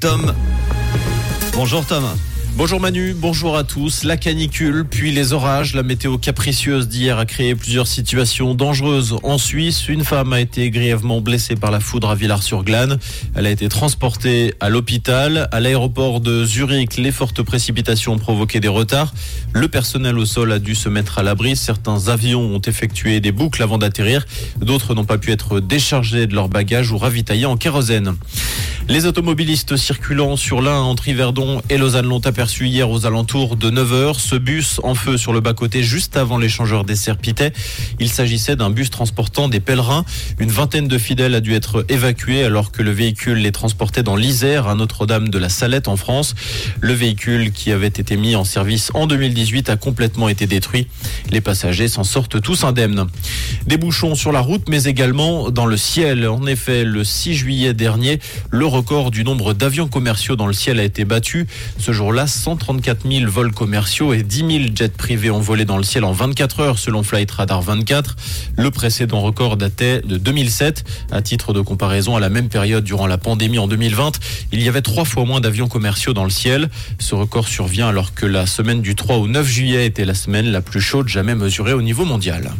Tom. Bonjour Tom. Bonjour Manu, bonjour à tous. La canicule, puis les orages, la météo capricieuse d'hier a créé plusieurs situations dangereuses. En Suisse, une femme a été grièvement blessée par la foudre à Villars-sur-Glane. Elle a été transportée à l'hôpital. À l'aéroport de Zurich, les fortes précipitations ont provoqué des retards. Le personnel au sol a dû se mettre à l'abri. Certains avions ont effectué des boucles avant d'atterrir. D'autres n'ont pas pu être déchargés de leurs bagages ou ravitaillés en kérosène. Les automobilistes circulant sur l'un entre Yverdon et Lausanne l'ont aperçu hier aux alentours de 9h. Ce bus en feu sur le bas-côté juste avant l'échangeur des Serpitais. Il s'agissait d'un bus transportant des pèlerins. Une vingtaine de fidèles a dû être évacués alors que le véhicule les transportait dans l'Isère à Notre-Dame de la Salette en France. Le véhicule qui avait été mis en service en 2018 a complètement été détruit. Les passagers s'en sortent tous indemnes. Des bouchons sur la route mais également dans le ciel. En effet, le 6 juillet dernier, le record du nombre d'avions commerciaux dans le ciel a été battu. Ce jour-là, 134 000 vols commerciaux et 10 000 jets privés ont volé dans le ciel en 24 heures selon Flight Radar 24. Le précédent record datait de 2007. À titre de comparaison, à la même période durant la pandémie en 2020, il y avait trois fois moins d'avions commerciaux dans le ciel. Ce record survient alors que la semaine du 3 au 9 juillet était la semaine la plus chaude jamais mesurée au niveau mondial.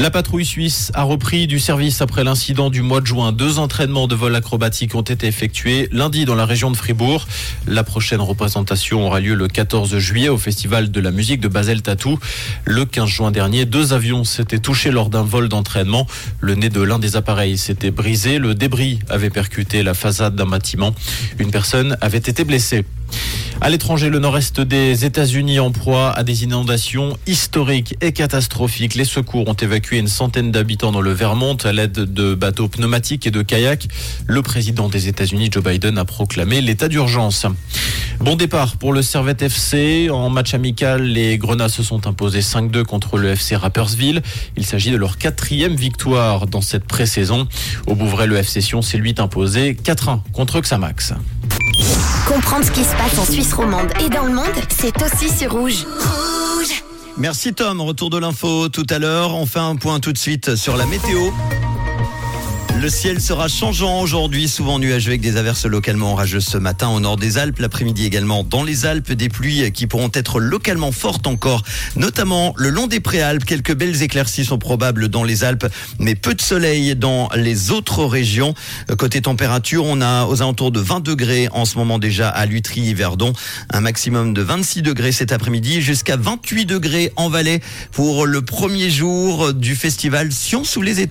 La patrouille suisse a repris du service après l'incident du mois de juin. Deux entraînements de vol acrobatique ont été effectués lundi dans la région de Fribourg. La prochaine représentation aura lieu le 14 juillet au Festival de la musique de Basel Tatou. Le 15 juin dernier, deux avions s'étaient touchés lors d'un vol d'entraînement. Le nez de l'un des appareils s'était brisé. Le débris avait percuté la façade d'un bâtiment. Une personne avait été blessée. À l'étranger, le nord-est des États-Unis en proie à des inondations historiques et catastrophiques. Les secours ont évacué une centaine d'habitants dans le Vermont à l'aide de bateaux pneumatiques et de kayaks. Le président des États-Unis, Joe Biden, a proclamé l'état d'urgence. Bon départ pour le Servette FC. En match amical, les Grenats se sont imposés 5-2 contre le FC Rappersville. Il s'agit de leur quatrième victoire dans cette pré-saison. Au Bouvray, le FC Sion s'est lui imposé 4-1 contre Xamax. Comprendre ce qui se passe en Suisse romande et dans le monde, c'est aussi sur Rouge. Rouge Merci Tom, retour de l'info tout à l'heure. On fait un point tout de suite sur la météo. Le ciel sera changeant aujourd'hui, souvent nuageux avec des averses localement orageuses ce matin au nord des Alpes, l'après-midi également dans les Alpes, des pluies qui pourront être localement fortes encore, notamment le long des préalpes. Quelques belles éclaircies sont probables dans les Alpes, mais peu de soleil dans les autres régions. Côté température, on a aux alentours de 20 degrés en ce moment déjà à Lutry, Verdon, un maximum de 26 degrés cet après-midi, jusqu'à 28 degrés en Valais pour le premier jour du festival Sion sous les étoiles.